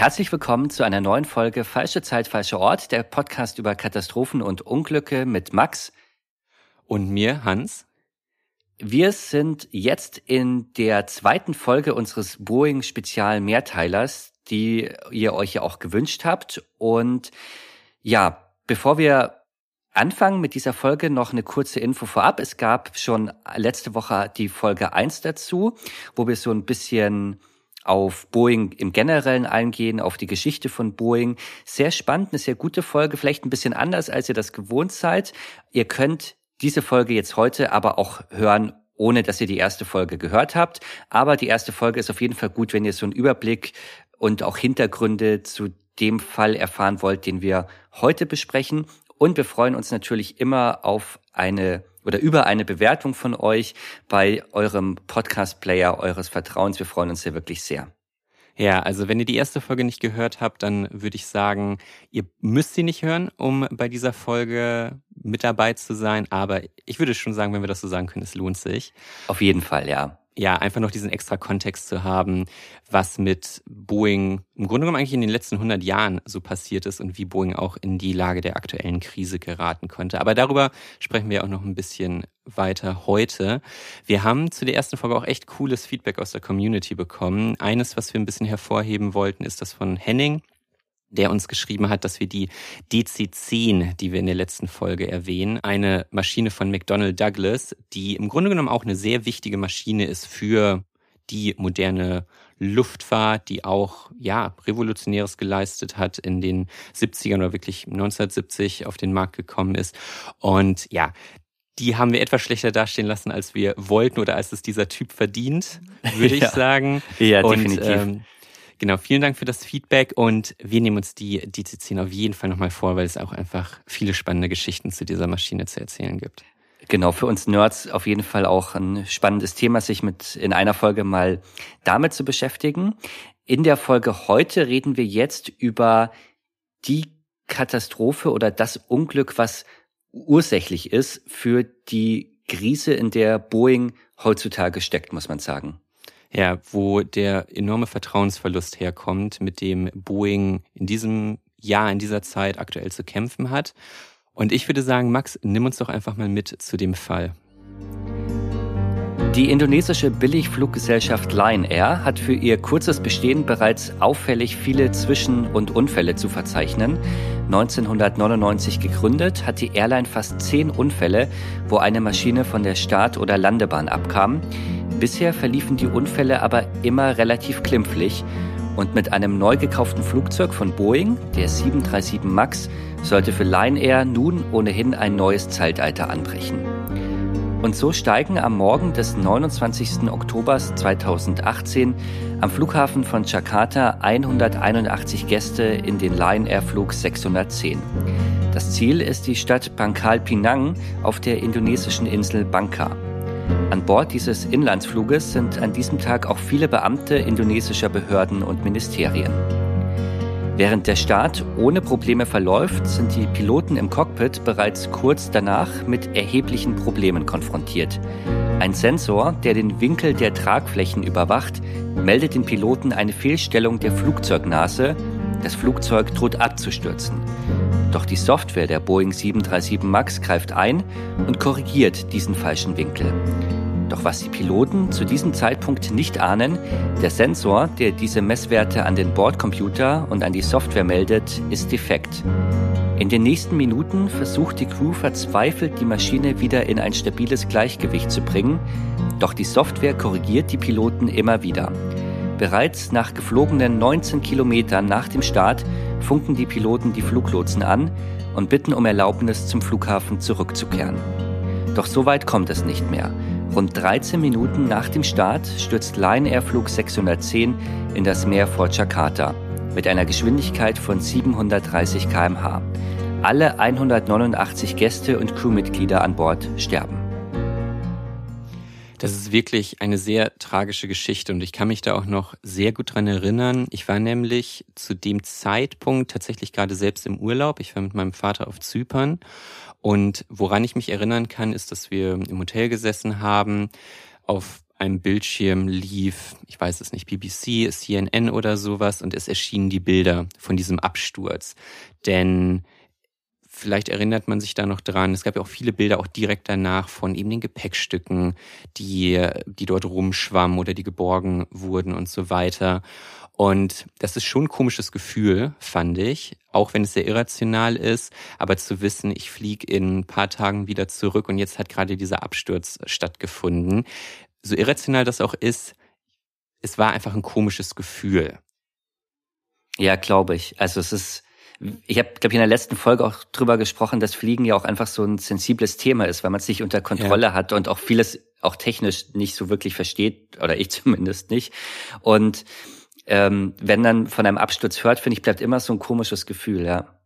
Herzlich willkommen zu einer neuen Folge Falsche Zeit, falscher Ort, der Podcast über Katastrophen und Unglücke mit Max und mir, Hans. Wir sind jetzt in der zweiten Folge unseres Boeing Spezial Mehrteilers, die ihr euch ja auch gewünscht habt. Und ja, bevor wir anfangen mit dieser Folge, noch eine kurze Info vorab. Es gab schon letzte Woche die Folge eins dazu, wo wir so ein bisschen auf Boeing im Generellen eingehen, auf die Geschichte von Boeing. Sehr spannend, eine sehr gute Folge, vielleicht ein bisschen anders, als ihr das gewohnt seid. Ihr könnt diese Folge jetzt heute aber auch hören, ohne dass ihr die erste Folge gehört habt. Aber die erste Folge ist auf jeden Fall gut, wenn ihr so einen Überblick und auch Hintergründe zu dem Fall erfahren wollt, den wir heute besprechen. Und wir freuen uns natürlich immer auf eine oder über eine Bewertung von euch bei eurem Podcast-Player eures Vertrauens. Wir freuen uns sehr wirklich sehr. Ja, also wenn ihr die erste Folge nicht gehört habt, dann würde ich sagen, ihr müsst sie nicht hören, um bei dieser Folge mit dabei zu sein. Aber ich würde schon sagen, wenn wir das so sagen können, es lohnt sich. Auf jeden Fall, ja ja, einfach noch diesen extra Kontext zu haben, was mit Boeing im Grunde genommen eigentlich in den letzten 100 Jahren so passiert ist und wie Boeing auch in die Lage der aktuellen Krise geraten konnte. Aber darüber sprechen wir auch noch ein bisschen weiter heute. Wir haben zu der ersten Folge auch echt cooles Feedback aus der Community bekommen. Eines, was wir ein bisschen hervorheben wollten, ist das von Henning der uns geschrieben hat, dass wir die DC-10, die wir in der letzten Folge erwähnen, eine Maschine von McDonnell Douglas, die im Grunde genommen auch eine sehr wichtige Maschine ist für die moderne Luftfahrt, die auch ja revolutionäres geleistet hat in den 70ern oder wirklich 1970 auf den Markt gekommen ist und ja, die haben wir etwas schlechter dastehen lassen, als wir wollten oder als es dieser Typ verdient, würde ich ja. sagen. Ja, und, definitiv. Ähm, Genau, vielen Dank für das Feedback und wir nehmen uns die DC10 auf jeden Fall nochmal vor, weil es auch einfach viele spannende Geschichten zu dieser Maschine zu erzählen gibt. Genau, für uns Nerds auf jeden Fall auch ein spannendes Thema, sich mit in einer Folge mal damit zu beschäftigen. In der Folge heute reden wir jetzt über die Katastrophe oder das Unglück, was ursächlich ist für die Krise, in der Boeing heutzutage steckt, muss man sagen. Ja, wo der enorme Vertrauensverlust herkommt, mit dem Boeing in diesem Jahr, in dieser Zeit aktuell zu kämpfen hat. Und ich würde sagen, Max, nimm uns doch einfach mal mit zu dem Fall. Die indonesische Billigfluggesellschaft Lion Air hat für ihr kurzes Bestehen bereits auffällig viele Zwischen- und Unfälle zu verzeichnen. 1999 gegründet, hat die Airline fast zehn Unfälle, wo eine Maschine von der Start- oder Landebahn abkam. Bisher verliefen die Unfälle aber immer relativ klimpflich und mit einem neu gekauften Flugzeug von Boeing, der 737 MAX, sollte für Lion Air nun ohnehin ein neues Zeitalter anbrechen. Und so steigen am Morgen des 29. Oktober 2018 am Flughafen von Jakarta 181 Gäste in den Lion Air Flug 610. Das Ziel ist die Stadt Bangkal Pinang auf der indonesischen Insel Bangka. An Bord dieses Inlandsfluges sind an diesem Tag auch viele Beamte indonesischer Behörden und Ministerien. Während der Start ohne Probleme verläuft, sind die Piloten im Cockpit bereits kurz danach mit erheblichen Problemen konfrontiert. Ein Sensor, der den Winkel der Tragflächen überwacht, meldet den Piloten eine Fehlstellung der Flugzeugnase. Das Flugzeug droht abzustürzen. Doch die Software der Boeing 737 MAX greift ein und korrigiert diesen falschen Winkel. Doch was die Piloten zu diesem Zeitpunkt nicht ahnen, der Sensor, der diese Messwerte an den Bordcomputer und an die Software meldet, ist defekt. In den nächsten Minuten versucht die Crew verzweifelt, die Maschine wieder in ein stabiles Gleichgewicht zu bringen, doch die Software korrigiert die Piloten immer wieder. Bereits nach geflogenen 19 Kilometern nach dem Start funken die Piloten die Fluglotsen an und bitten um Erlaubnis, zum Flughafen zurückzukehren. Doch so weit kommt es nicht mehr. Rund 13 Minuten nach dem Start stürzt Lion Air Flug 610 in das Meer vor Jakarta mit einer Geschwindigkeit von 730 km/h. Alle 189 Gäste und Crewmitglieder an Bord sterben. Das ist wirklich eine sehr tragische Geschichte und ich kann mich da auch noch sehr gut dran erinnern. Ich war nämlich zu dem Zeitpunkt tatsächlich gerade selbst im Urlaub. Ich war mit meinem Vater auf Zypern und woran ich mich erinnern kann, ist, dass wir im Hotel gesessen haben, auf einem Bildschirm lief, ich weiß es nicht, BBC, CNN oder sowas und es erschienen die Bilder von diesem Absturz. Denn Vielleicht erinnert man sich da noch dran. Es gab ja auch viele Bilder auch direkt danach von eben den Gepäckstücken, die, die dort rumschwammen oder die geborgen wurden und so weiter. Und das ist schon ein komisches Gefühl, fand ich, auch wenn es sehr irrational ist, aber zu wissen, ich fliege in ein paar Tagen wieder zurück und jetzt hat gerade dieser Absturz stattgefunden. So irrational das auch ist, es war einfach ein komisches Gefühl. Ja, glaube ich. Also es ist, ich habe, glaube ich, in der letzten Folge auch drüber gesprochen, dass Fliegen ja auch einfach so ein sensibles Thema ist, weil man es nicht unter Kontrolle ja. hat und auch vieles auch technisch nicht so wirklich versteht, oder ich zumindest nicht. Und ähm, wenn dann von einem Absturz hört, finde ich, bleibt immer so ein komisches Gefühl, ja.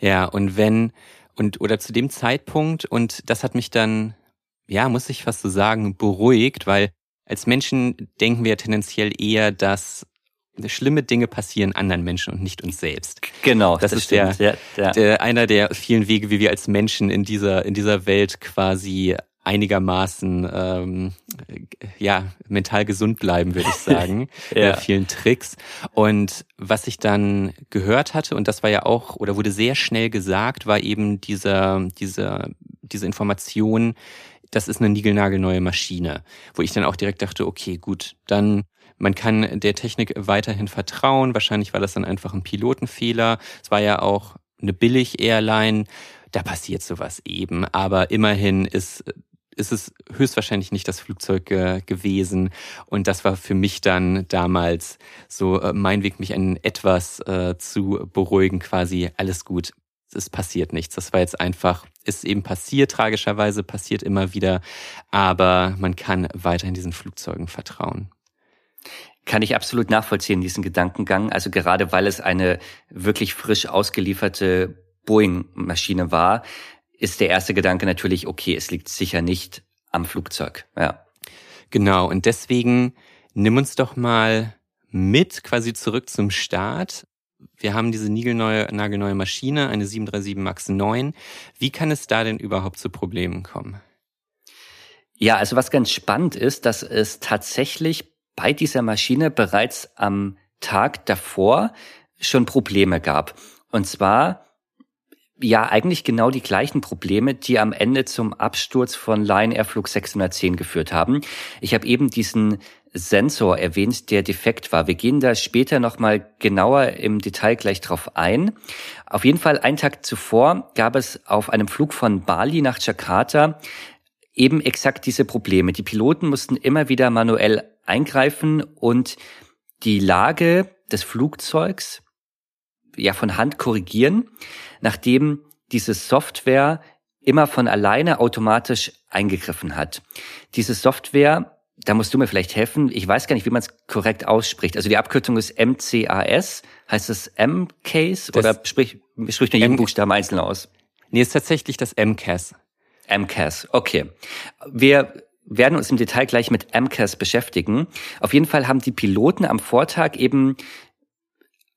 Ja, und wenn, und oder zu dem Zeitpunkt, und das hat mich dann, ja, muss ich fast so sagen, beruhigt, weil als Menschen denken wir tendenziell eher, dass schlimme Dinge passieren anderen Menschen und nicht uns selbst. Genau, das, das ist der, ja, ja. der, einer der vielen Wege, wie wir als Menschen in dieser in dieser Welt quasi einigermaßen ähm, ja mental gesund bleiben, würde ich sagen. ja. Mit vielen Tricks. Und was ich dann gehört hatte, und das war ja auch, oder wurde sehr schnell gesagt, war eben dieser, dieser, diese Information, das ist eine niegelnagelneue Maschine, wo ich dann auch direkt dachte, okay, gut, dann man kann der Technik weiterhin vertrauen. Wahrscheinlich war das dann einfach ein Pilotenfehler. Es war ja auch eine Billig-Airline. Da passiert sowas eben. Aber immerhin ist ist es höchstwahrscheinlich nicht das Flugzeug äh, gewesen. Und das war für mich dann damals so äh, mein Weg, mich ein etwas äh, zu beruhigen, quasi alles gut. Es passiert nichts. Das war jetzt einfach, ist eben passiert, tragischerweise passiert immer wieder. Aber man kann weiterhin diesen Flugzeugen vertrauen. Kann ich absolut nachvollziehen, diesen Gedankengang. Also gerade weil es eine wirklich frisch ausgelieferte Boeing-Maschine war, ist der erste Gedanke natürlich, okay, es liegt sicher nicht am Flugzeug. Ja. Genau. Und deswegen nimm uns doch mal mit quasi zurück zum Start. Wir haben diese niegelneue, nagelneue Maschine, eine 737 MAX 9. Wie kann es da denn überhaupt zu Problemen kommen? Ja, also was ganz spannend ist, dass es tatsächlich bei dieser Maschine bereits am Tag davor schon Probleme gab. Und zwar ja eigentlich genau die gleichen Probleme, die am Ende zum Absturz von Lion Air Flug 610 geführt haben. Ich habe eben diesen Sensor erwähnt, der defekt war. Wir gehen da später nochmal genauer im Detail gleich drauf ein. Auf jeden Fall einen Tag zuvor gab es auf einem Flug von Bali nach Jakarta eben exakt diese Probleme. Die Piloten mussten immer wieder manuell eingreifen und die Lage des Flugzeugs ja von Hand korrigieren, nachdem diese Software immer von alleine automatisch eingegriffen hat. Diese Software, da musst du mir vielleicht helfen, ich weiß gar nicht, wie man es korrekt ausspricht. Also die Abkürzung ist MCAS, heißt es M-Case oder sprich, sprich nur jeden Buchstaben einzeln aus? Nee, ist tatsächlich das MCAS. MCAS, okay. Wir werden uns im Detail gleich mit MCAS beschäftigen. Auf jeden Fall haben die Piloten am Vortag eben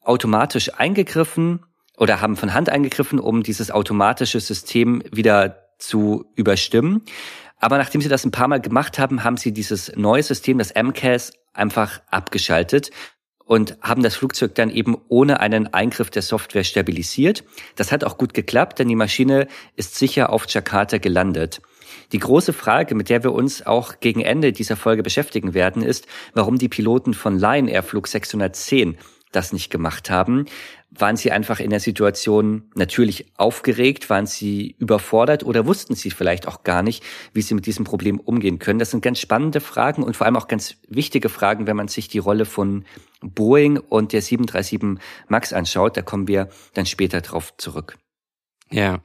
automatisch eingegriffen oder haben von Hand eingegriffen, um dieses automatische System wieder zu überstimmen. Aber nachdem sie das ein paar Mal gemacht haben, haben sie dieses neue System, das MCAS, einfach abgeschaltet und haben das Flugzeug dann eben ohne einen Eingriff der Software stabilisiert. Das hat auch gut geklappt, denn die Maschine ist sicher auf Jakarta gelandet. Die große Frage, mit der wir uns auch gegen Ende dieser Folge beschäftigen werden, ist, warum die Piloten von Lion Air Flug 610 das nicht gemacht haben. Waren sie einfach in der Situation natürlich aufgeregt? Waren sie überfordert oder wussten sie vielleicht auch gar nicht, wie sie mit diesem Problem umgehen können? Das sind ganz spannende Fragen und vor allem auch ganz wichtige Fragen, wenn man sich die Rolle von Boeing und der 737 MAX anschaut. Da kommen wir dann später drauf zurück. Ja,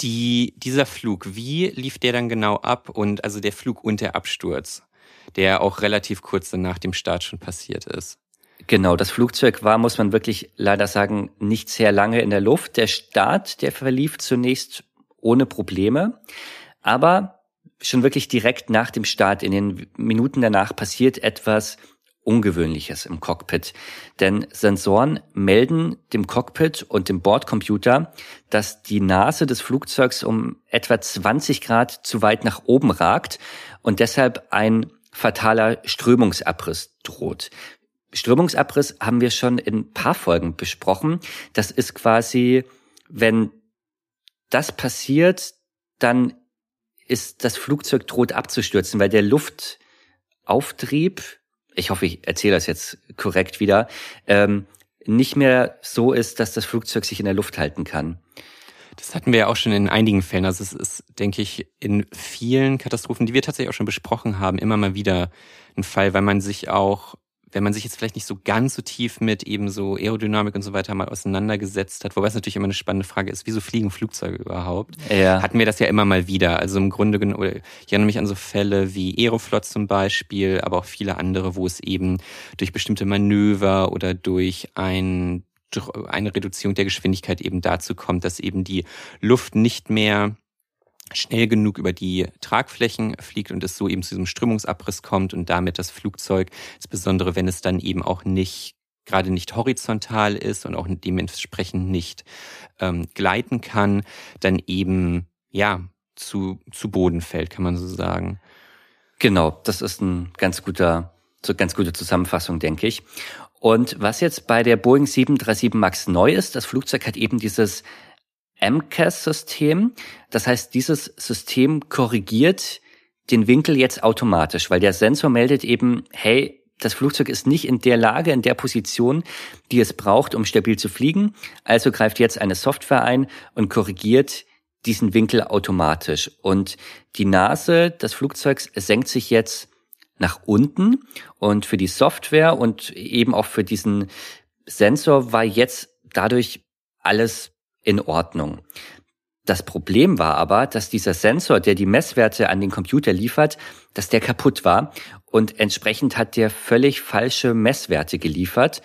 die, dieser Flug, wie lief der dann genau ab und also der Flug und der Absturz, der auch relativ kurz nach dem Start schon passiert ist? Genau, das Flugzeug war, muss man wirklich leider sagen, nicht sehr lange in der Luft. Der Start, der verlief zunächst ohne Probleme, aber schon wirklich direkt nach dem Start, in den Minuten danach, passiert etwas Ungewöhnliches im Cockpit. Denn Sensoren melden dem Cockpit und dem Bordcomputer, dass die Nase des Flugzeugs um etwa 20 Grad zu weit nach oben ragt und deshalb ein fataler Strömungsabriss droht. Strömungsabriss haben wir schon in paar Folgen besprochen. Das ist quasi, wenn das passiert, dann ist das Flugzeug droht abzustürzen, weil der Luftauftrieb, ich hoffe, ich erzähle das jetzt korrekt wieder, ähm, nicht mehr so ist, dass das Flugzeug sich in der Luft halten kann. Das hatten wir ja auch schon in einigen Fällen. Also es ist, denke ich, in vielen Katastrophen, die wir tatsächlich auch schon besprochen haben, immer mal wieder ein Fall, weil man sich auch wenn man sich jetzt vielleicht nicht so ganz so tief mit eben so Aerodynamik und so weiter mal auseinandergesetzt hat, wobei es natürlich immer eine spannende Frage ist, wieso fliegen Flugzeuge überhaupt? Ja. Hatten wir das ja immer mal wieder. Also im Grunde genommen, ich erinnere mich an so Fälle wie Aeroflot zum Beispiel, aber auch viele andere, wo es eben durch bestimmte Manöver oder durch ein durch eine Reduzierung der Geschwindigkeit eben dazu kommt, dass eben die Luft nicht mehr schnell genug über die Tragflächen fliegt und es so eben zu diesem Strömungsabriss kommt und damit das Flugzeug, insbesondere wenn es dann eben auch nicht gerade nicht horizontal ist und auch dementsprechend nicht ähm, gleiten kann, dann eben ja zu, zu Boden fällt, kann man so sagen. Genau, das ist ein ganz guter, so ganz gute Zusammenfassung, denke ich. Und was jetzt bei der Boeing 737 MAX neu ist, das Flugzeug hat eben dieses MCAS-System. Das heißt, dieses System korrigiert den Winkel jetzt automatisch, weil der Sensor meldet eben, hey, das Flugzeug ist nicht in der Lage, in der Position, die es braucht, um stabil zu fliegen. Also greift jetzt eine Software ein und korrigiert diesen Winkel automatisch. Und die Nase des Flugzeugs senkt sich jetzt nach unten. Und für die Software und eben auch für diesen Sensor war jetzt dadurch alles in Ordnung. Das Problem war aber, dass dieser Sensor, der die Messwerte an den Computer liefert, dass der kaputt war und entsprechend hat der völlig falsche Messwerte geliefert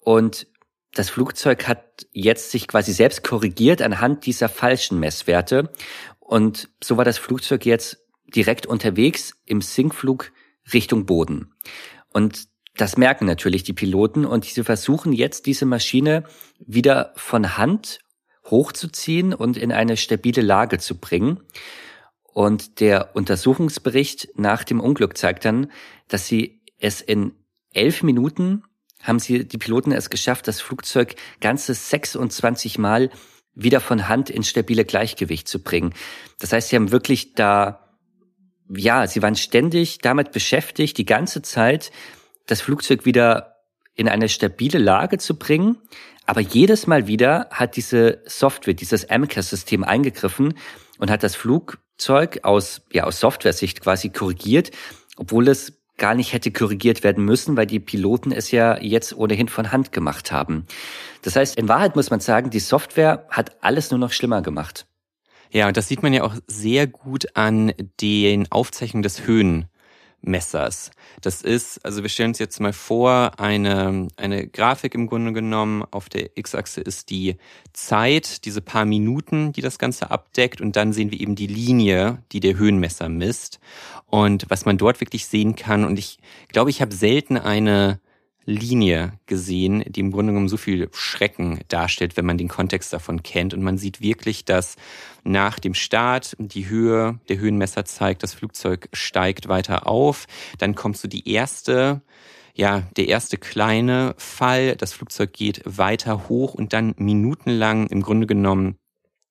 und das Flugzeug hat jetzt sich quasi selbst korrigiert anhand dieser falschen Messwerte und so war das Flugzeug jetzt direkt unterwegs im Sinkflug Richtung Boden. Und das merken natürlich die Piloten und sie versuchen jetzt diese Maschine wieder von Hand hochzuziehen und in eine stabile Lage zu bringen. Und der Untersuchungsbericht nach dem Unglück zeigt dann, dass sie es in elf Minuten haben sie, die Piloten es geschafft, das Flugzeug ganze 26 Mal wieder von Hand ins stabile Gleichgewicht zu bringen. Das heißt, sie haben wirklich da, ja, sie waren ständig damit beschäftigt, die ganze Zeit das Flugzeug wieder in eine stabile Lage zu bringen, aber jedes Mal wieder hat diese Software, dieses MCAS-System eingegriffen und hat das Flugzeug aus, ja, aus Software-Sicht quasi korrigiert, obwohl es gar nicht hätte korrigiert werden müssen, weil die Piloten es ja jetzt ohnehin von Hand gemacht haben. Das heißt, in Wahrheit muss man sagen, die Software hat alles nur noch schlimmer gemacht. Ja, und das sieht man ja auch sehr gut an den Aufzeichnungen des Höhen. Messers. Das ist, also wir stellen uns jetzt mal vor, eine, eine Grafik im Grunde genommen. Auf der X-Achse ist die Zeit, diese paar Minuten, die das Ganze abdeckt. Und dann sehen wir eben die Linie, die der Höhenmesser misst. Und was man dort wirklich sehen kann, und ich glaube, ich habe selten eine Linie gesehen, die im Grunde genommen so viel Schrecken darstellt, wenn man den Kontext davon kennt. Und man sieht wirklich, dass nach dem Start die Höhe, der Höhenmesser zeigt, das Flugzeug steigt weiter auf. Dann kommt so die erste, ja, der erste kleine Fall. Das Flugzeug geht weiter hoch und dann minutenlang im Grunde genommen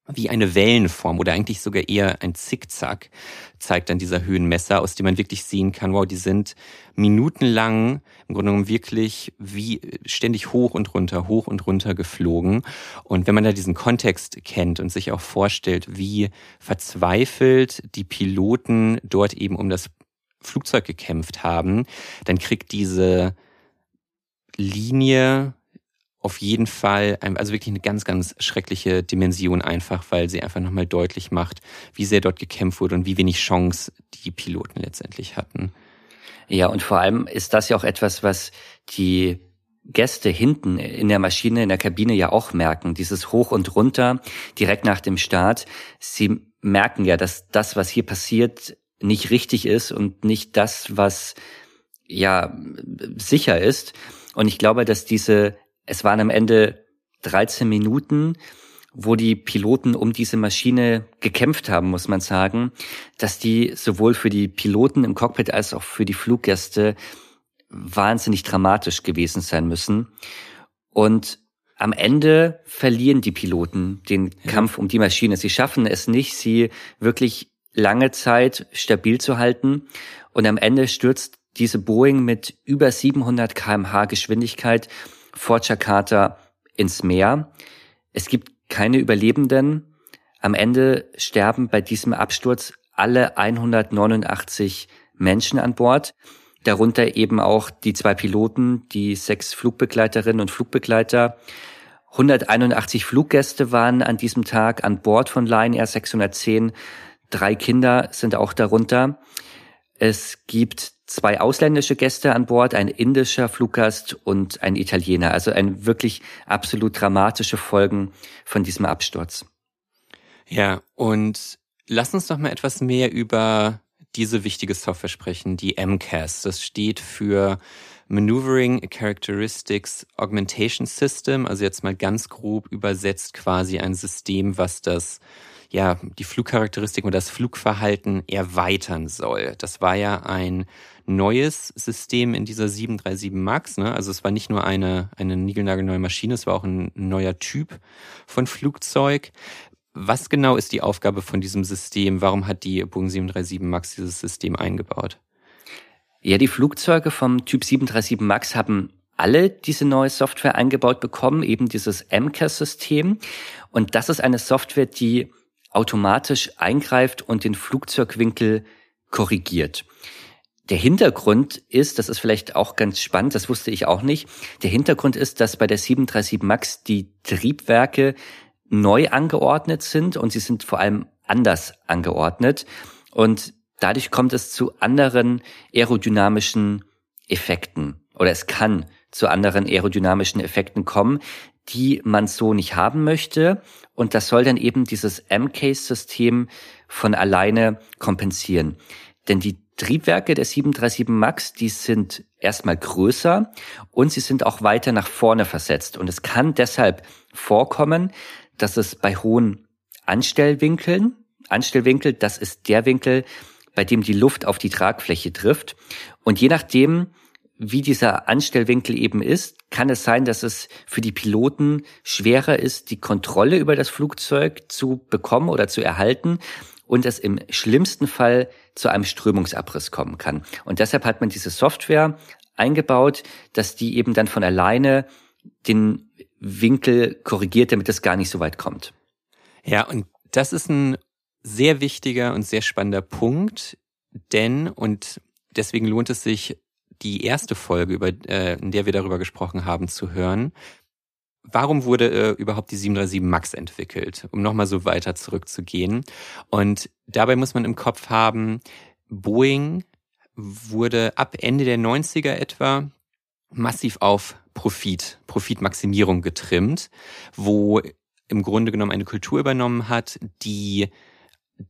wie eine Wellenform oder eigentlich sogar eher ein Zickzack zeigt dann dieser Höhenmesser, aus dem man wirklich sehen kann, wow, die sind minutenlang im Grunde genommen wirklich wie ständig hoch und runter, hoch und runter geflogen. Und wenn man da diesen Kontext kennt und sich auch vorstellt, wie verzweifelt die Piloten dort eben um das Flugzeug gekämpft haben, dann kriegt diese Linie auf jeden Fall, also wirklich eine ganz, ganz schreckliche Dimension einfach, weil sie einfach nochmal deutlich macht, wie sehr dort gekämpft wurde und wie wenig Chance die Piloten letztendlich hatten. Ja, und vor allem ist das ja auch etwas, was die Gäste hinten in der Maschine, in der Kabine ja auch merken. Dieses Hoch und Runter direkt nach dem Start. Sie merken ja, dass das, was hier passiert, nicht richtig ist und nicht das, was ja sicher ist. Und ich glaube, dass diese es waren am Ende 13 Minuten, wo die Piloten um diese Maschine gekämpft haben, muss man sagen, dass die sowohl für die Piloten im Cockpit als auch für die Fluggäste wahnsinnig dramatisch gewesen sein müssen. Und am Ende verlieren die Piloten den ja. Kampf um die Maschine. Sie schaffen es nicht, sie wirklich lange Zeit stabil zu halten. Und am Ende stürzt diese Boeing mit über 700 kmh Geschwindigkeit vor Jakarta ins Meer. Es gibt keine Überlebenden. Am Ende sterben bei diesem Absturz alle 189 Menschen an Bord, darunter eben auch die zwei Piloten, die sechs Flugbegleiterinnen und Flugbegleiter. 181 Fluggäste waren an diesem Tag an Bord von Lion Air 610. Drei Kinder sind auch darunter. Es gibt zwei ausländische Gäste an Bord, ein indischer Fluggast und ein Italiener. Also ein wirklich absolut dramatische Folgen von diesem Absturz. Ja, und lass uns doch mal etwas mehr über diese wichtige Software sprechen, die MCAS. Das steht für Maneuvering Characteristics Augmentation System, also jetzt mal ganz grob übersetzt quasi ein System, was das ja, die Flugcharakteristiken und das Flugverhalten erweitern soll. Das war ja ein neues System in dieser 737 MAX. Ne? Also es war nicht nur eine, eine niegelnagelneue Maschine, es war auch ein neuer Typ von Flugzeug. Was genau ist die Aufgabe von diesem System? Warum hat die Boeing 737 MAX dieses System eingebaut? Ja, die Flugzeuge vom Typ 737 MAX haben alle diese neue Software eingebaut bekommen, eben dieses MCAS-System. Und das ist eine Software, die automatisch eingreift und den Flugzeugwinkel korrigiert. Der Hintergrund ist, das ist vielleicht auch ganz spannend, das wusste ich auch nicht, der Hintergrund ist, dass bei der 737 MAX die Triebwerke neu angeordnet sind und sie sind vor allem anders angeordnet und dadurch kommt es zu anderen aerodynamischen Effekten oder es kann zu anderen aerodynamischen Effekten kommen, die man so nicht haben möchte. Und das soll dann eben dieses M-Case-System von alleine kompensieren. Denn die Triebwerke der 737 MAX, die sind erstmal größer und sie sind auch weiter nach vorne versetzt. Und es kann deshalb vorkommen, dass es bei hohen Anstellwinkeln, Anstellwinkel, das ist der Winkel, bei dem die Luft auf die Tragfläche trifft. Und je nachdem, wie dieser Anstellwinkel eben ist, kann es sein, dass es für die Piloten schwerer ist, die Kontrolle über das Flugzeug zu bekommen oder zu erhalten und es im schlimmsten Fall zu einem Strömungsabriss kommen kann. Und deshalb hat man diese Software eingebaut, dass die eben dann von alleine den Winkel korrigiert, damit es gar nicht so weit kommt. Ja, und das ist ein sehr wichtiger und sehr spannender Punkt, denn, und deswegen lohnt es sich, die erste Folge, über, äh, in der wir darüber gesprochen haben, zu hören. Warum wurde äh, überhaupt die 737 MAX entwickelt? Um nochmal so weiter zurückzugehen. Und dabei muss man im Kopf haben, Boeing wurde ab Ende der 90er etwa massiv auf Profit, Profitmaximierung getrimmt, wo im Grunde genommen eine Kultur übernommen hat, die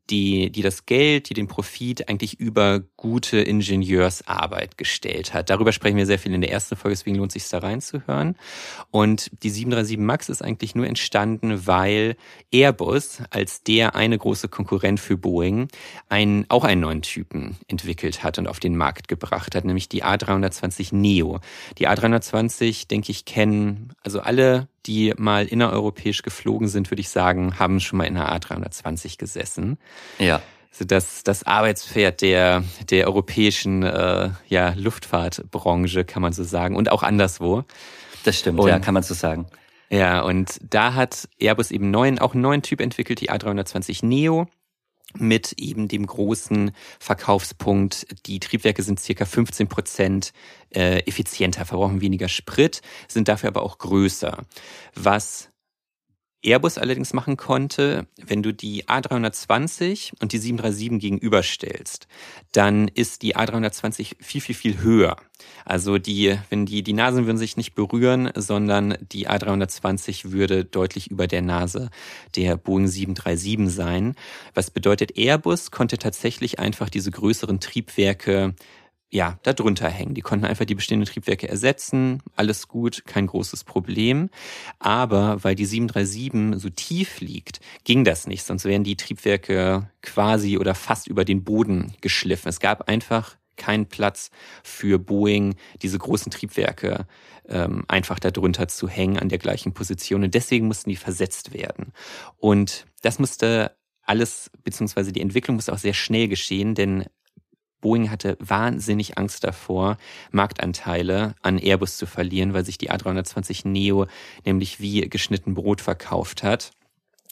die, die das Geld, die den Profit eigentlich über gute Ingenieursarbeit gestellt hat. Darüber sprechen wir sehr viel in der ersten Folge, deswegen lohnt es sich da reinzuhören. Und die 737 MAX ist eigentlich nur entstanden, weil Airbus als der eine große Konkurrent für Boeing einen, auch einen neuen Typen entwickelt hat und auf den Markt gebracht hat, nämlich die A320 Neo. Die A320, denke ich, kennen also alle die mal innereuropäisch geflogen sind, würde ich sagen, haben schon mal in der A320 gesessen. Ja. Also das, das Arbeitspferd der, der europäischen äh, ja, Luftfahrtbranche, kann man so sagen, und auch anderswo. Das stimmt, und, ja, kann man so sagen. Ja, und da hat Airbus eben neuen, auch einen neuen Typ entwickelt, die A320 Neo. Mit eben dem großen Verkaufspunkt, die Triebwerke sind circa 15 Prozent äh, effizienter, verbrauchen weniger Sprit, sind dafür aber auch größer. Was Airbus allerdings machen konnte, wenn du die A320 und die 737 gegenüberstellst, dann ist die A320 viel, viel, viel höher. Also die, wenn die, die Nasen würden sich nicht berühren, sondern die A320 würde deutlich über der Nase der Boeing 737 sein. Was bedeutet, Airbus konnte tatsächlich einfach diese größeren Triebwerke ja, da drunter hängen. Die konnten einfach die bestehenden Triebwerke ersetzen, alles gut, kein großes Problem. Aber weil die 737 so tief liegt, ging das nicht, sonst wären die Triebwerke quasi oder fast über den Boden geschliffen. Es gab einfach keinen Platz für Boeing, diese großen Triebwerke ähm, einfach darunter zu hängen an der gleichen Position. Und deswegen mussten die versetzt werden. Und das musste alles, beziehungsweise die Entwicklung musste auch sehr schnell geschehen, denn Boeing hatte wahnsinnig Angst davor, Marktanteile an Airbus zu verlieren, weil sich die A320 Neo nämlich wie geschnitten Brot verkauft hat.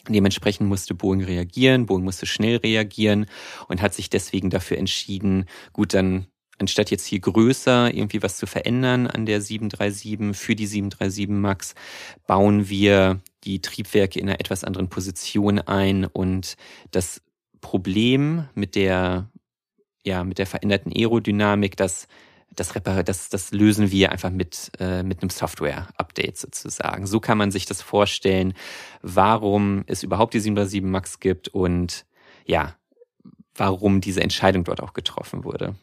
Dementsprechend musste Boeing reagieren, Boeing musste schnell reagieren und hat sich deswegen dafür entschieden, gut, dann anstatt jetzt hier größer irgendwie was zu verändern an der 737 für die 737 MAX, bauen wir die Triebwerke in einer etwas anderen Position ein und das Problem mit der ja, mit der veränderten Aerodynamik, das, das, das, das lösen wir einfach mit, äh, mit einem Software-Update sozusagen. So kann man sich das vorstellen, warum es überhaupt die 737 MAX gibt und ja, warum diese Entscheidung dort auch getroffen wurde.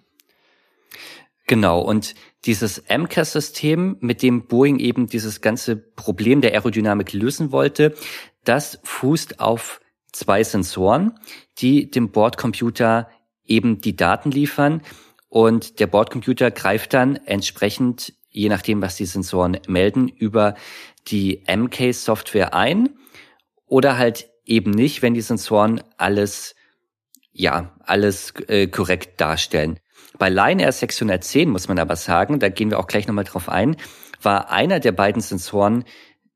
Genau, und dieses MCAS-System, mit dem Boeing eben dieses ganze Problem der Aerodynamik lösen wollte, das fußt auf zwei Sensoren, die dem Bordcomputer eben die Daten liefern und der Bordcomputer greift dann entsprechend, je nachdem, was die Sensoren melden, über die MK-Software ein oder halt eben nicht, wenn die Sensoren alles, ja, alles äh, korrekt darstellen. Bei Line Air 610 muss man aber sagen, da gehen wir auch gleich nochmal drauf ein, war einer der beiden Sensoren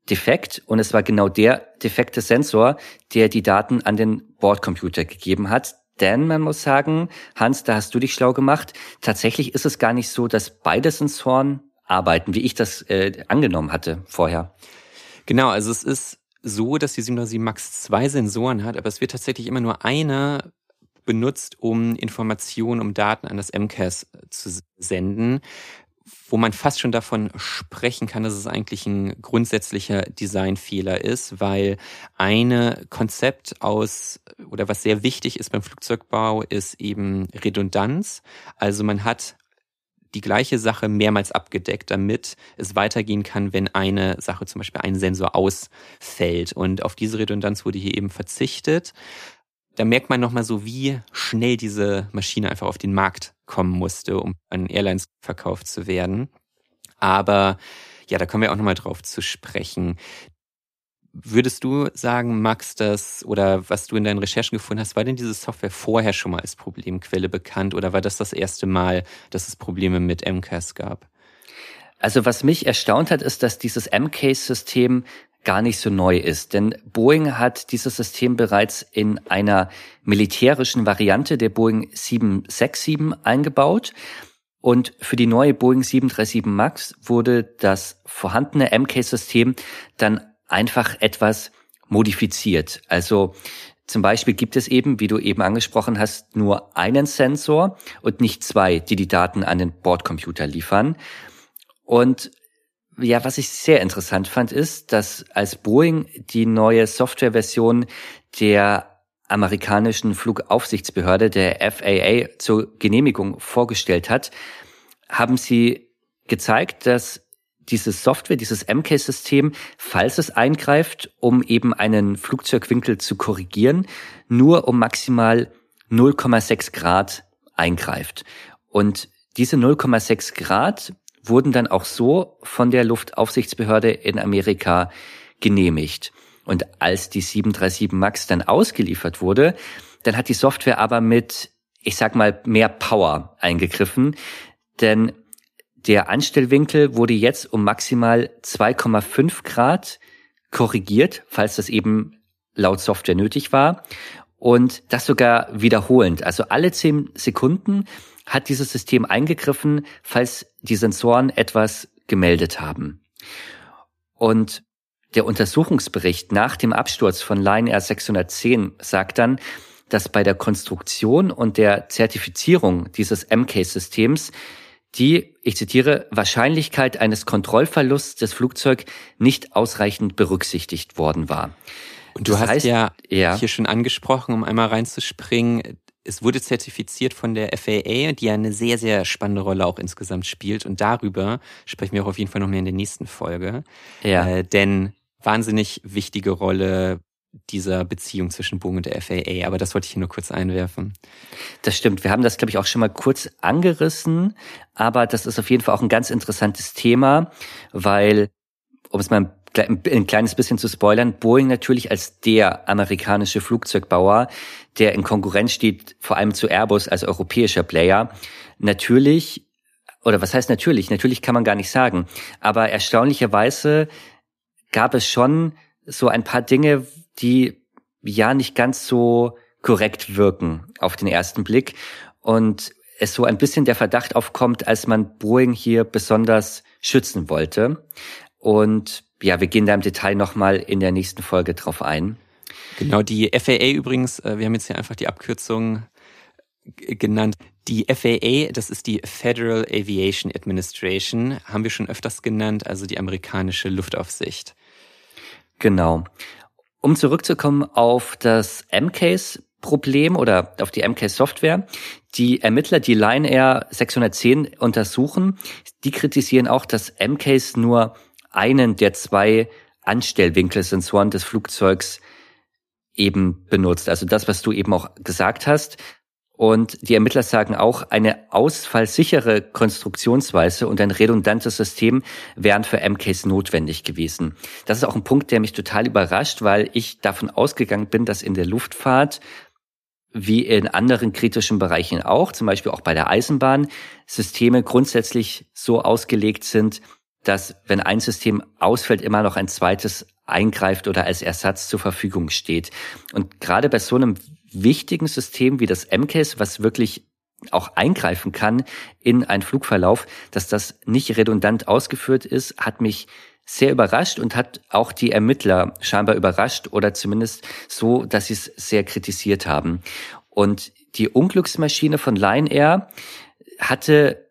defekt und es war genau der defekte Sensor, der die Daten an den Bordcomputer gegeben hat. Denn man muss sagen, Hans, da hast du dich schlau gemacht. Tatsächlich ist es gar nicht so, dass beide Sensoren arbeiten, wie ich das äh, angenommen hatte vorher. Genau, also es ist so, dass die 707 Max zwei Sensoren hat, aber es wird tatsächlich immer nur einer benutzt, um Informationen, um Daten an das MCAS zu senden wo man fast schon davon sprechen kann, dass es eigentlich ein grundsätzlicher Designfehler ist, weil eine Konzept aus oder was sehr wichtig ist beim Flugzeugbau ist eben Redundanz. Also man hat die gleiche Sache mehrmals abgedeckt, damit es weitergehen kann, wenn eine Sache, zum Beispiel ein Sensor ausfällt. Und auf diese Redundanz wurde hier eben verzichtet da merkt man nochmal so, wie schnell diese Maschine einfach auf den Markt kommen musste, um an Airlines verkauft zu werden. Aber ja, da kommen wir auch nochmal drauf zu sprechen. Würdest du sagen, Max, das oder was du in deinen Recherchen gefunden hast, war denn diese Software vorher schon mal als Problemquelle bekannt oder war das das erste Mal, dass es Probleme mit MCAS gab? Also was mich erstaunt hat, ist, dass dieses MCAS-System gar nicht so neu ist. Denn Boeing hat dieses System bereits in einer militärischen Variante der Boeing 767 eingebaut. Und für die neue Boeing 737 MAX wurde das vorhandene MK-System dann einfach etwas modifiziert. Also zum Beispiel gibt es eben, wie du eben angesprochen hast, nur einen Sensor und nicht zwei, die die Daten an den Bordcomputer liefern. Und ja, was ich sehr interessant fand, ist, dass als Boeing die neue Softwareversion der amerikanischen Flugaufsichtsbehörde, der FAA, zur Genehmigung vorgestellt hat, haben sie gezeigt, dass diese Software, dieses MK-System, falls es eingreift, um eben einen Flugzeugwinkel zu korrigieren, nur um maximal 0,6 Grad eingreift. Und diese 0,6 Grad wurden dann auch so von der Luftaufsichtsbehörde in Amerika genehmigt. Und als die 737 MAX dann ausgeliefert wurde, dann hat die Software aber mit, ich sag mal, mehr Power eingegriffen, denn der Anstellwinkel wurde jetzt um maximal 2,5 Grad korrigiert, falls das eben laut Software nötig war. und das sogar wiederholend. Also alle zehn Sekunden hat dieses System eingegriffen, falls die Sensoren etwas gemeldet haben. Und der Untersuchungsbericht nach dem Absturz von Line Air 610 sagt dann, dass bei der Konstruktion und der Zertifizierung dieses MCASE-Systems die, ich zitiere, Wahrscheinlichkeit eines Kontrollverlusts des Flugzeugs nicht ausreichend berücksichtigt worden war. Und du das hast heißt, ja, ja hier schon angesprochen, um einmal reinzuspringen, es wurde zertifiziert von der FAA, die ja eine sehr, sehr spannende Rolle auch insgesamt spielt. Und darüber sprechen wir auch auf jeden Fall noch mehr in der nächsten Folge. Ja. Äh, denn wahnsinnig wichtige Rolle dieser Beziehung zwischen Boeing und der FAA. Aber das wollte ich hier nur kurz einwerfen. Das stimmt. Wir haben das, glaube ich, auch schon mal kurz angerissen. Aber das ist auf jeden Fall auch ein ganz interessantes Thema, weil, um es mal ein kleines bisschen zu spoilern, Boeing natürlich als der amerikanische Flugzeugbauer, der in Konkurrenz steht, vor allem zu Airbus als europäischer Player, natürlich, oder was heißt natürlich? Natürlich kann man gar nicht sagen. Aber erstaunlicherweise gab es schon so ein paar Dinge, die ja nicht ganz so korrekt wirken auf den ersten Blick und es so ein bisschen der Verdacht aufkommt, als man Boeing hier besonders schützen wollte. Und ja, wir gehen da im Detail nochmal in der nächsten Folge drauf ein. Genau, die FAA übrigens, äh, wir haben jetzt hier einfach die Abkürzung genannt. Die FAA, das ist die Federal Aviation Administration, haben wir schon öfters genannt, also die amerikanische Luftaufsicht. Genau. Um zurückzukommen auf das MCASE Problem oder auf die MCASE Software. Die Ermittler, die Line Air 610 untersuchen, die kritisieren auch, dass MCASE nur einen der zwei Anstellwinkelsensoren des Flugzeugs eben benutzt. Also das, was du eben auch gesagt hast. Und die Ermittler sagen auch, eine ausfallsichere Konstruktionsweise und ein redundantes System wären für MCAS notwendig gewesen. Das ist auch ein Punkt, der mich total überrascht, weil ich davon ausgegangen bin, dass in der Luftfahrt wie in anderen kritischen Bereichen auch, zum Beispiel auch bei der Eisenbahn, Systeme grundsätzlich so ausgelegt sind, dass wenn ein System ausfällt, immer noch ein zweites eingreift oder als Ersatz zur Verfügung steht. Und gerade bei so einem wichtigen System wie das MCAS, was wirklich auch eingreifen kann in einen Flugverlauf, dass das nicht redundant ausgeführt ist, hat mich sehr überrascht und hat auch die Ermittler scheinbar überrascht oder zumindest so, dass sie es sehr kritisiert haben. Und die Unglücksmaschine von Lion Air hatte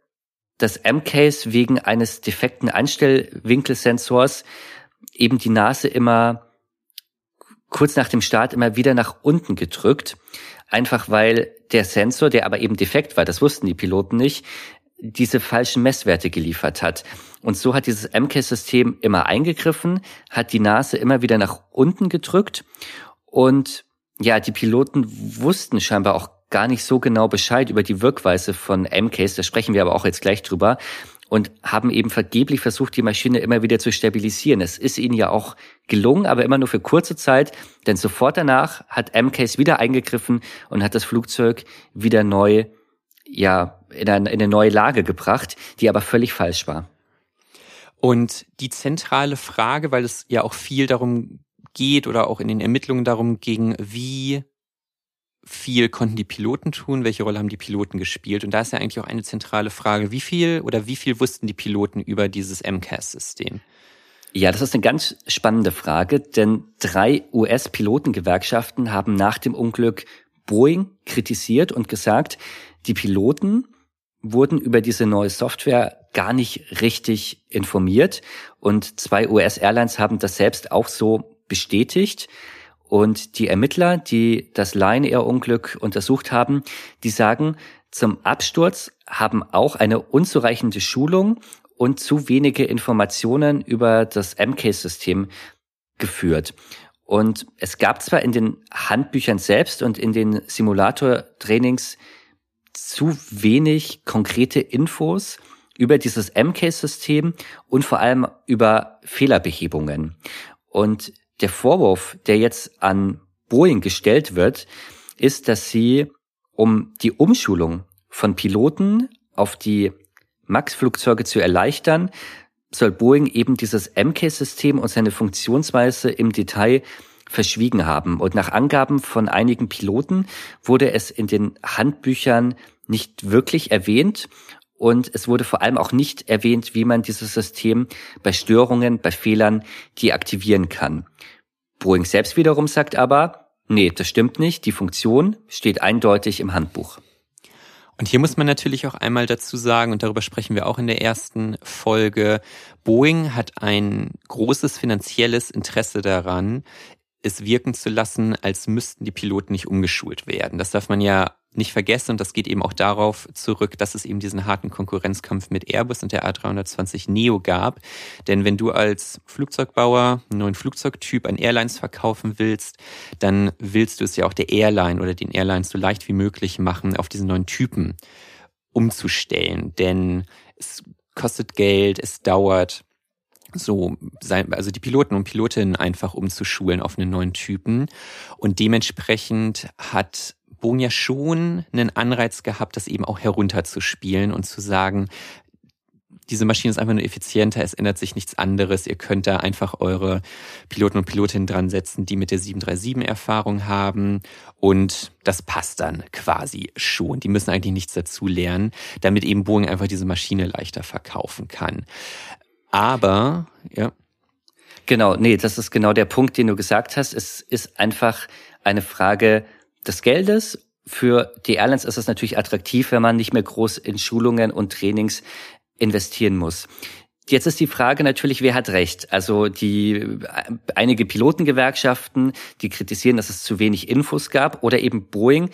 das M-Case wegen eines defekten Einstellwinkelsensors eben die Nase immer kurz nach dem Start immer wieder nach unten gedrückt. Einfach weil der Sensor, der aber eben defekt war, das wussten die Piloten nicht, diese falschen Messwerte geliefert hat. Und so hat dieses MCAS-System immer eingegriffen, hat die Nase immer wieder nach unten gedrückt und ja, die Piloten wussten scheinbar auch gar nicht so genau Bescheid über die Wirkweise von MCAS, da sprechen wir aber auch jetzt gleich drüber, und haben eben vergeblich versucht, die Maschine immer wieder zu stabilisieren. Es ist ihnen ja auch gelungen, aber immer nur für kurze Zeit, denn sofort danach hat MCAS wieder eingegriffen und hat das Flugzeug wieder neu, ja, in eine neue Lage gebracht, die aber völlig falsch war. Und die zentrale Frage, weil es ja auch viel darum geht oder auch in den Ermittlungen darum ging, wie viel konnten die Piloten tun, welche Rolle haben die Piloten gespielt? Und da ist ja eigentlich auch eine zentrale Frage, wie viel oder wie viel wussten die Piloten über dieses MCAS-System? Ja, das ist eine ganz spannende Frage, denn drei US-Pilotengewerkschaften haben nach dem Unglück Boeing kritisiert und gesagt, die Piloten wurden über diese neue Software gar nicht richtig informiert und zwei US-Airlines haben das selbst auch so bestätigt. Und die Ermittler, die das Lion Air Unglück untersucht haben, die sagen, zum Absturz haben auch eine unzureichende Schulung und zu wenige Informationen über das MCASE-System geführt. Und es gab zwar in den Handbüchern selbst und in den Simulator-Trainings zu wenig konkrete Infos über dieses MCASE-System und vor allem über Fehlerbehebungen. Und der Vorwurf, der jetzt an Boeing gestellt wird, ist, dass sie, um die Umschulung von Piloten auf die MAX-Flugzeuge zu erleichtern, soll Boeing eben dieses MCAS-System und seine Funktionsweise im Detail verschwiegen haben. Und nach Angaben von einigen Piloten wurde es in den Handbüchern nicht wirklich erwähnt. Und es wurde vor allem auch nicht erwähnt, wie man dieses System bei Störungen, bei Fehlern deaktivieren kann. Boeing selbst wiederum sagt aber, nee, das stimmt nicht. Die Funktion steht eindeutig im Handbuch. Und hier muss man natürlich auch einmal dazu sagen, und darüber sprechen wir auch in der ersten Folge, Boeing hat ein großes finanzielles Interesse daran, es wirken zu lassen, als müssten die Piloten nicht umgeschult werden. Das darf man ja nicht vergessen und das geht eben auch darauf zurück, dass es eben diesen harten Konkurrenzkampf mit Airbus und der A320 Neo gab. Denn wenn du als Flugzeugbauer einen neuen Flugzeugtyp an Airlines verkaufen willst, dann willst du es ja auch der Airline oder den Airlines so leicht wie möglich machen, auf diesen neuen Typen umzustellen. Denn es kostet Geld, es dauert so also die Piloten und Pilotinnen einfach umzuschulen auf einen neuen Typen. Und dementsprechend hat Bohn ja schon einen Anreiz gehabt, das eben auch herunterzuspielen und zu sagen, diese Maschine ist einfach nur effizienter, es ändert sich nichts anderes. Ihr könnt da einfach eure Piloten und Pilotinnen dran setzen, die mit der 737 Erfahrung haben. Und das passt dann quasi schon. Die müssen eigentlich nichts dazu lernen, damit eben Boeing einfach diese Maschine leichter verkaufen kann. Aber, ja. Genau, nee, das ist genau der Punkt, den du gesagt hast. Es ist einfach eine Frage des Geldes. Für die Airlines ist es natürlich attraktiv, wenn man nicht mehr groß in Schulungen und Trainings investieren muss. Jetzt ist die Frage natürlich, wer hat recht? Also die einige Pilotengewerkschaften, die kritisieren, dass es zu wenig Infos gab, oder eben Boeing.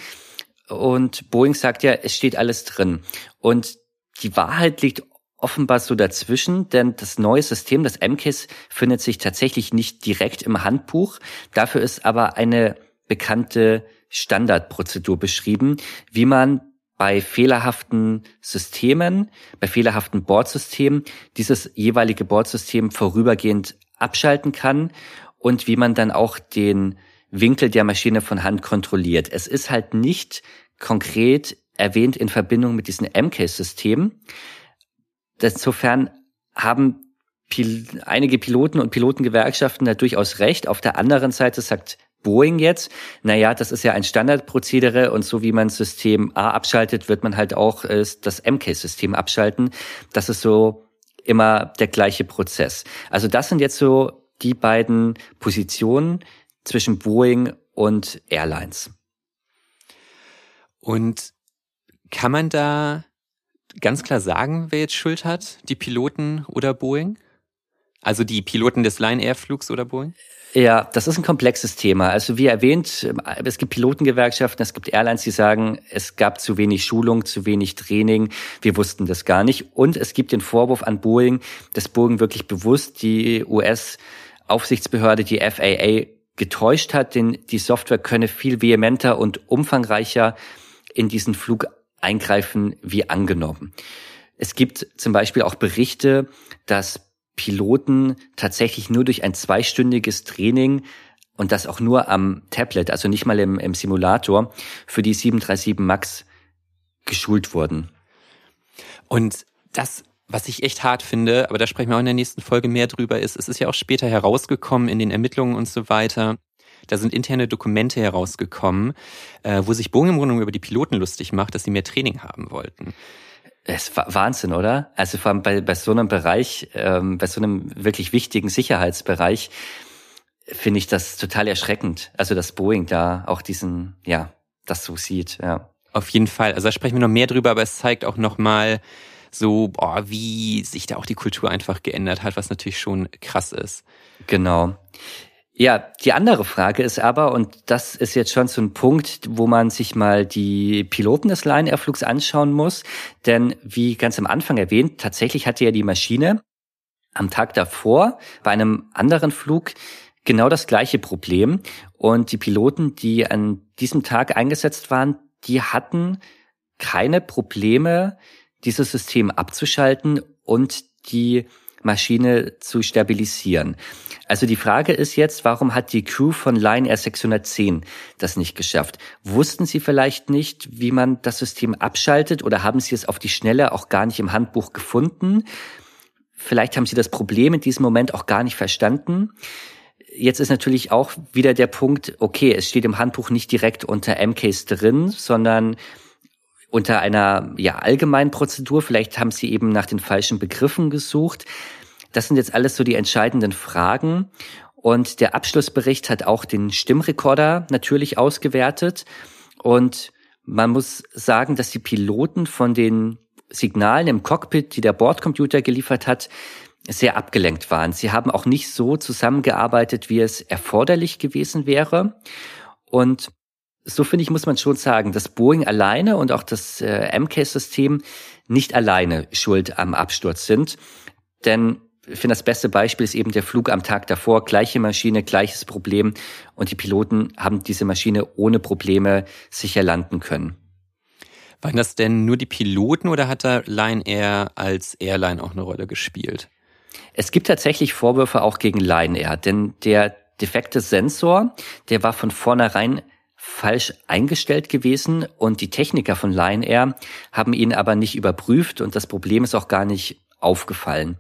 Und Boeing sagt ja, es steht alles drin. Und die Wahrheit liegt offenbar so dazwischen, denn das neue System, das MCAS, findet sich tatsächlich nicht direkt im Handbuch. Dafür ist aber eine bekannte Standardprozedur beschrieben, wie man bei fehlerhaften Systemen, bei fehlerhaften Bordsystemen dieses jeweilige Bordsystem vorübergehend abschalten kann und wie man dann auch den Winkel der Maschine von Hand kontrolliert. Es ist halt nicht konkret erwähnt in Verbindung mit diesem MCAS-System. Insofern haben Pil einige Piloten und Pilotengewerkschaften da durchaus recht. Auf der anderen Seite sagt Boeing jetzt, naja, das ist ja ein Standardprozedere und so wie man System A abschaltet, wird man halt auch äh, das MK-System abschalten. Das ist so immer der gleiche Prozess. Also das sind jetzt so die beiden Positionen zwischen Boeing und Airlines. Und kann man da ganz klar sagen, wer jetzt Schuld hat? Die Piloten oder Boeing? Also die Piloten des Line Air Flugs oder Boeing? Ja, das ist ein komplexes Thema. Also wie erwähnt, es gibt Pilotengewerkschaften, es gibt Airlines, die sagen, es gab zu wenig Schulung, zu wenig Training. Wir wussten das gar nicht. Und es gibt den Vorwurf an Boeing, dass Boeing wirklich bewusst die US-Aufsichtsbehörde, die FAA, getäuscht hat, denn die Software könne viel vehementer und umfangreicher in diesen Flug eingreifen wie angenommen. Es gibt zum Beispiel auch Berichte, dass Piloten tatsächlich nur durch ein zweistündiges Training und das auch nur am Tablet, also nicht mal im, im Simulator, für die 737 MAX geschult wurden. Und das was ich echt hart finde, aber da sprechen wir auch in der nächsten Folge mehr drüber, ist, es ist ja auch später herausgekommen in den Ermittlungen und so weiter. Da sind interne Dokumente herausgekommen, äh, wo sich Boeing im Grunde über die Piloten lustig macht, dass sie mehr Training haben wollten. Es ist Wahnsinn, oder? Also vor allem bei, bei so einem Bereich, ähm, bei so einem wirklich wichtigen Sicherheitsbereich, finde ich das total erschreckend. Also dass Boeing da auch diesen, ja, das so sieht, ja. Auf jeden Fall. Also da sprechen wir noch mehr drüber, aber es zeigt auch nochmal so, boah, wie sich da auch die Kultur einfach geändert hat, was natürlich schon krass ist. Genau. Ja, die andere Frage ist aber, und das ist jetzt schon so ein Punkt, wo man sich mal die Piloten des Lion Air Flugs anschauen muss. Denn wie ganz am Anfang erwähnt, tatsächlich hatte ja die Maschine am Tag davor bei einem anderen Flug genau das gleiche Problem. Und die Piloten, die an diesem Tag eingesetzt waren, die hatten keine Probleme, dieses System abzuschalten und die Maschine zu stabilisieren. Also die Frage ist jetzt, warum hat die Crew von Line Air 610 das nicht geschafft? Wussten sie vielleicht nicht, wie man das System abschaltet oder haben sie es auf die Schnelle auch gar nicht im Handbuch gefunden? Vielleicht haben sie das Problem in diesem Moment auch gar nicht verstanden. jetzt ist natürlich auch wieder der Punkt, okay, es steht im Handbuch nicht direkt unter MCAS drin, sondern unter einer ja, allgemeinen Prozedur. Vielleicht haben sie eben nach den falschen Begriffen gesucht. Das sind jetzt alles so die entscheidenden Fragen. Und der Abschlussbericht hat auch den Stimmrekorder natürlich ausgewertet. Und man muss sagen, dass die Piloten von den Signalen im Cockpit, die der Bordcomputer geliefert hat, sehr abgelenkt waren. Sie haben auch nicht so zusammengearbeitet, wie es erforderlich gewesen wäre. Und so finde ich, muss man schon sagen, dass Boeing alleine und auch das äh, MK-System nicht alleine schuld am Absturz sind. Denn ich finde, das beste Beispiel ist eben der Flug am Tag davor. Gleiche Maschine, gleiches Problem. Und die Piloten haben diese Maschine ohne Probleme sicher landen können. Waren das denn nur die Piloten oder hat da Lion Air als Airline auch eine Rolle gespielt? Es gibt tatsächlich Vorwürfe auch gegen Lion Air, denn der defekte Sensor, der war von vornherein falsch eingestellt gewesen und die Techniker von Lion Air haben ihn aber nicht überprüft und das Problem ist auch gar nicht aufgefallen.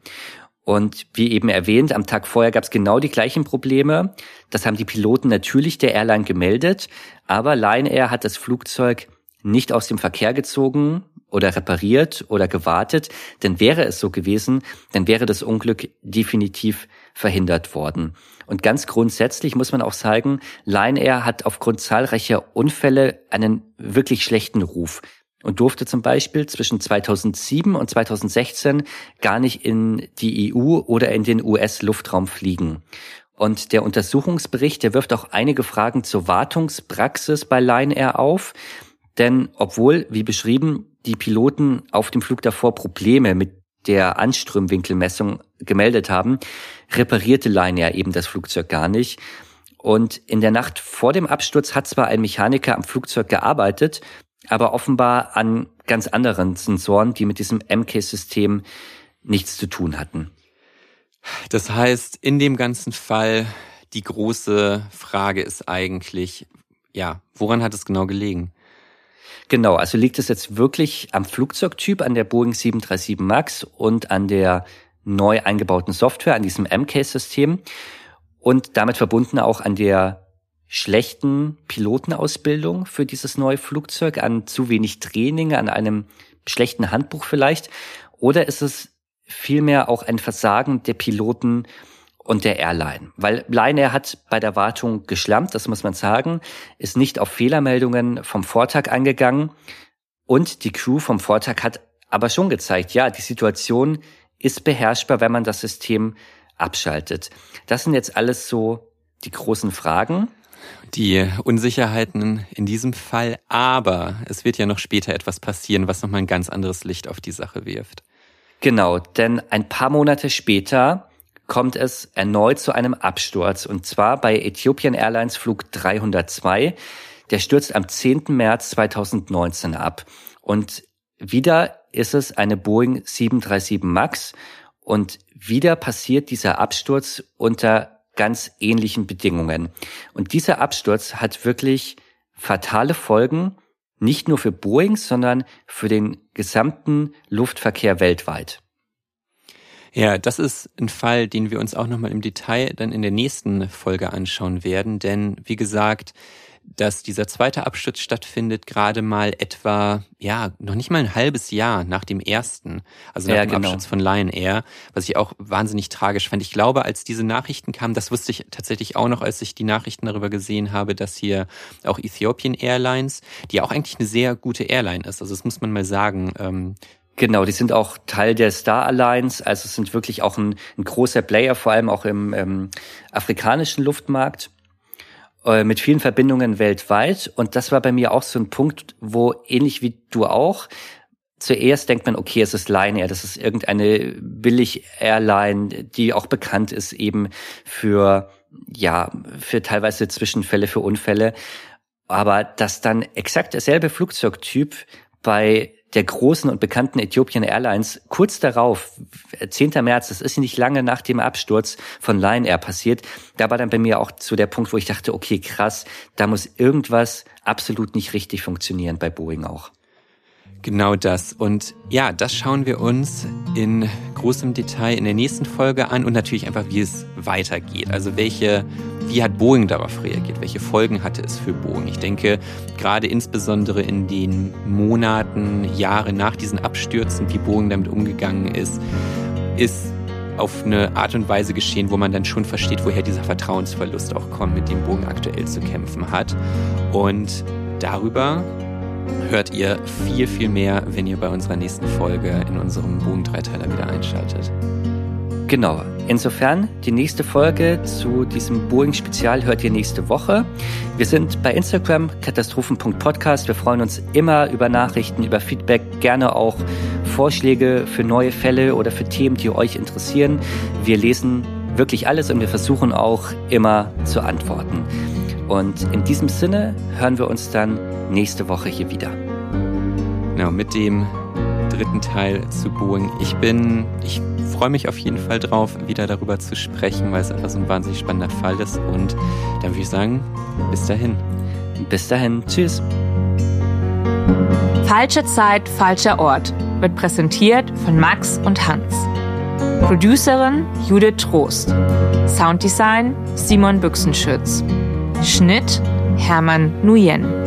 Und wie eben erwähnt, am Tag vorher gab es genau die gleichen Probleme. Das haben die Piloten natürlich der Airline gemeldet, aber Lion Air hat das Flugzeug nicht aus dem Verkehr gezogen oder repariert oder gewartet, denn wäre es so gewesen, dann wäre das Unglück definitiv verhindert worden. Und ganz grundsätzlich muss man auch sagen, Lion Air hat aufgrund zahlreicher Unfälle einen wirklich schlechten Ruf und durfte zum Beispiel zwischen 2007 und 2016 gar nicht in die EU oder in den US-Luftraum fliegen. Und der Untersuchungsbericht, der wirft auch einige Fragen zur Wartungspraxis bei Lion Air auf. Denn obwohl, wie beschrieben, die Piloten auf dem Flug davor Probleme mit der Anströmwinkelmessung gemeldet haben, reparierte Lion eben das Flugzeug gar nicht. Und in der Nacht vor dem Absturz hat zwar ein Mechaniker am Flugzeug gearbeitet, aber offenbar an ganz anderen Sensoren, die mit diesem MK-System nichts zu tun hatten. Das heißt, in dem ganzen Fall, die große Frage ist eigentlich, ja, woran hat es genau gelegen? Genau, also liegt es jetzt wirklich am Flugzeugtyp, an der Boeing 737 MAX und an der neu eingebauten Software, an diesem MK-System und damit verbunden auch an der schlechten Pilotenausbildung für dieses neue Flugzeug, an zu wenig Training, an einem schlechten Handbuch vielleicht? Oder ist es vielmehr auch ein Versagen der Piloten und der Airline. Weil Lion hat bei der Wartung geschlampt, das muss man sagen, ist nicht auf Fehlermeldungen vom Vortag eingegangen und die Crew vom Vortag hat aber schon gezeigt, ja, die Situation ist beherrschbar, wenn man das System abschaltet. Das sind jetzt alles so die großen Fragen. Die Unsicherheiten in diesem Fall, aber es wird ja noch später etwas passieren, was nochmal ein ganz anderes Licht auf die Sache wirft. Genau, denn ein paar Monate später kommt es erneut zu einem Absturz und zwar bei Ethiopian Airlines Flug 302. Der stürzt am 10. März 2019 ab und wieder ist es eine Boeing 737 MAX und wieder passiert dieser Absturz unter ganz ähnlichen Bedingungen. Und dieser Absturz hat wirklich fatale Folgen, nicht nur für Boeing, sondern für den gesamten Luftverkehr weltweit. Ja, das ist ein Fall, den wir uns auch nochmal im Detail dann in der nächsten Folge anschauen werden. Denn wie gesagt, dass dieser zweite Absturz stattfindet, gerade mal etwa, ja, noch nicht mal ein halbes Jahr nach dem ersten, also nach ja, dem genau. Absturz von Lion Air, was ich auch wahnsinnig tragisch fand. Ich glaube, als diese Nachrichten kamen, das wusste ich tatsächlich auch noch, als ich die Nachrichten darüber gesehen habe, dass hier auch Ethiopian Airlines, die auch eigentlich eine sehr gute Airline ist, also das muss man mal sagen, ähm, Genau, die sind auch Teil der Star Alliance, also sind wirklich auch ein, ein großer Player, vor allem auch im ähm, afrikanischen Luftmarkt mit vielen Verbindungen weltweit. Und das war bei mir auch so ein Punkt, wo ähnlich wie du auch, zuerst denkt man, okay, es ist Lion Air, das ist irgendeine Billig-Airline, die auch bekannt ist eben für, ja, für teilweise Zwischenfälle, für Unfälle. Aber dass dann exakt derselbe Flugzeugtyp bei der großen und bekannten Ethiopian Airlines kurz darauf, 10. März, das ist nicht lange nach dem Absturz von Lion Air passiert, da war dann bei mir auch zu der Punkt, wo ich dachte, okay, krass, da muss irgendwas absolut nicht richtig funktionieren bei Boeing auch. Genau das. Und ja, das schauen wir uns in großem Detail in der nächsten Folge an und natürlich einfach, wie es weitergeht. Also welche wie hat Boeing darauf reagiert? Welche Folgen hatte es für Boeing? Ich denke, gerade insbesondere in den Monaten, Jahre nach diesen Abstürzen, wie Boeing damit umgegangen ist, ist auf eine Art und Weise geschehen, wo man dann schon versteht, woher dieser Vertrauensverlust auch kommt, mit dem Boeing aktuell zu kämpfen hat. Und darüber hört ihr viel, viel mehr, wenn ihr bei unserer nächsten Folge in unserem Boeing-Dreiteiler wieder einschaltet. Genau. Insofern, die nächste Folge zu diesem Boeing-Spezial hört ihr nächste Woche. Wir sind bei Instagram katastrophen.podcast. Wir freuen uns immer über Nachrichten, über Feedback, gerne auch Vorschläge für neue Fälle oder für Themen, die euch interessieren. Wir lesen wirklich alles und wir versuchen auch immer zu antworten. Und in diesem Sinne hören wir uns dann nächste Woche hier wieder. Genau, mit dem dritten Teil zu Boeing. Ich bin, ich freue mich auf jeden Fall drauf, wieder darüber zu sprechen, weil es einfach so ein wahnsinnig spannender Fall ist. Und dann würde ich sagen, bis dahin. Bis dahin, tschüss. Falsche Zeit, falscher Ort wird präsentiert von Max und Hans. Producerin Judith Trost. Sounddesign Simon Büchsenschütz. Schnitt Hermann Nuyen.